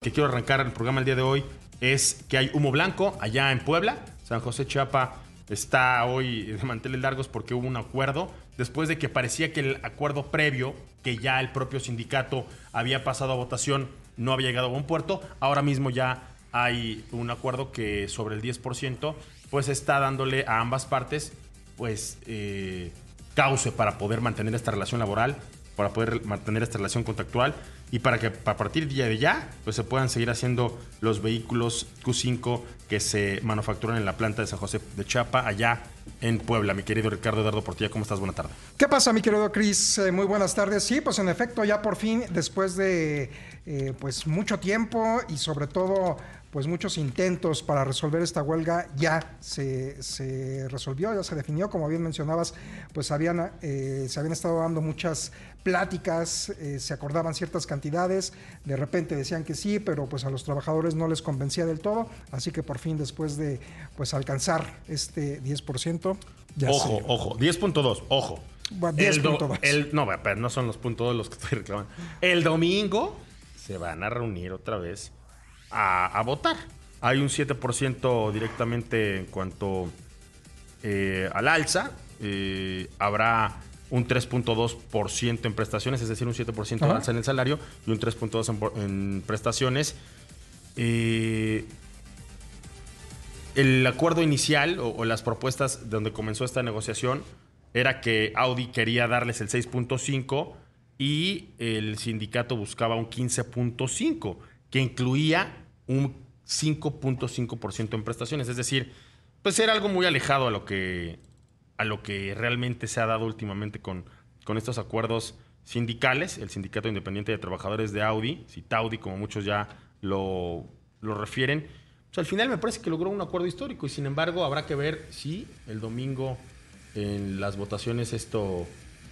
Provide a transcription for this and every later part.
que quiero arrancar el programa el día de hoy es que hay humo blanco allá en Puebla. San José Chiapa está hoy de manteles largos porque hubo un acuerdo después de que parecía que el acuerdo previo, que ya el propio sindicato había pasado a votación, no había llegado a buen puerto. Ahora mismo ya hay un acuerdo que sobre el 10% pues está dándole a ambas partes pues eh, cauce para poder mantener esta relación laboral, para poder mantener esta relación contractual y para que a partir de ya pues se puedan seguir haciendo los vehículos Q5 que se manufacturan en la planta de San José de Chapa allá en Puebla. Mi querido Ricardo Eduardo Portilla, ¿cómo estás? Buena tarde. ¿Qué pasa, mi querido Cris? Eh, muy buenas tardes. Sí, pues en efecto, ya por fin, después de eh, pues mucho tiempo y sobre todo pues muchos intentos para resolver esta huelga ya se, se resolvió, ya se definió, como bien mencionabas, pues habían, eh, se habían estado dando muchas pláticas, eh, se acordaban ciertas cantidades, de repente decían que sí, pero pues a los trabajadores no les convencía del todo, así que por fin después de pues alcanzar este 10%, ya Ojo, ojo, 10.2, ojo. 10.2. No, pero no son los puntos los que estoy reclamando. El domingo se van a reunir otra vez a, votar. Hay un 7% directamente en cuanto eh, al alza. Eh, habrá un 3.2% en prestaciones, es decir, un 7% de alza en el salario y un 3.2% en, prestaciones. Eh, el acuerdo inicial o, las propuestas donde comenzó esta negociación era que Audi quería darles el 6.5 y el sindicato buscaba un 15.5, que incluía un 5.5% en prestaciones. Es decir, pues era algo muy alejado a lo que a lo que realmente se ha dado últimamente con, con estos acuerdos sindicales, el Sindicato Independiente de Trabajadores de Audi, Citaudi, como muchos ya lo, lo refieren. Pues al final me parece que logró un acuerdo histórico y sin embargo habrá que ver si el domingo en las votaciones esto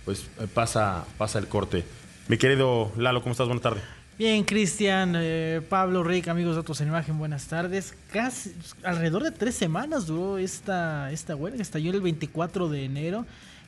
pues pasa, pasa el corte. Mi querido Lalo, ¿cómo estás? Buenas tardes. Bien, Cristian, eh, Pablo, Rick, amigos de Otros en Imagen, buenas tardes. Casi alrededor de tres semanas duró esta, esta huelga, estalló el 24 de enero.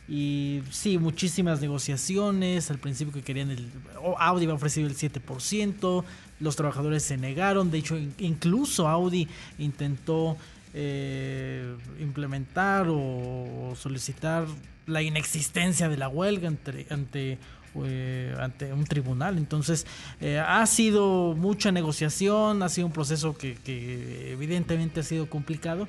Y sí, muchísimas negociaciones. Al principio que querían el. Audi había ofrecido el 7%. Los trabajadores se negaron. De hecho, incluso Audi intentó eh, implementar o solicitar la inexistencia de la huelga ante, ante eh, ante un tribunal. Entonces, eh, ha sido mucha negociación, ha sido un proceso que, evidentemente ha sido complicado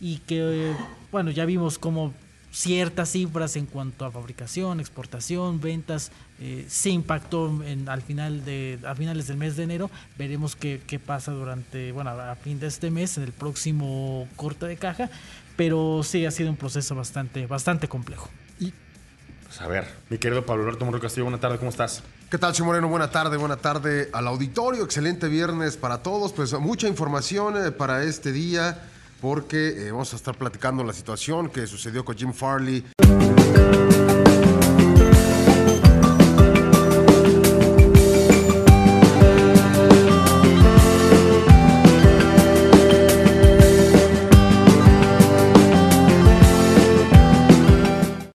y que, bueno, ya vimos como ciertas cifras en cuanto a fabricación, exportación, ventas, eh, se impactó en, al final de, a finales del mes de enero. Veremos qué, qué pasa durante, bueno, a fin de este mes, en el próximo corte de caja, pero sí ha sido un proceso bastante, bastante complejo. Pues a ver, mi querido Pablo Alberto Morro Castillo, buena tarde, ¿cómo estás? ¿Qué tal, Moreno? Buena tarde, buena tarde al auditorio. Excelente viernes para todos. Pues mucha información eh, para este día, porque eh, vamos a estar platicando la situación que sucedió con Jim Farley.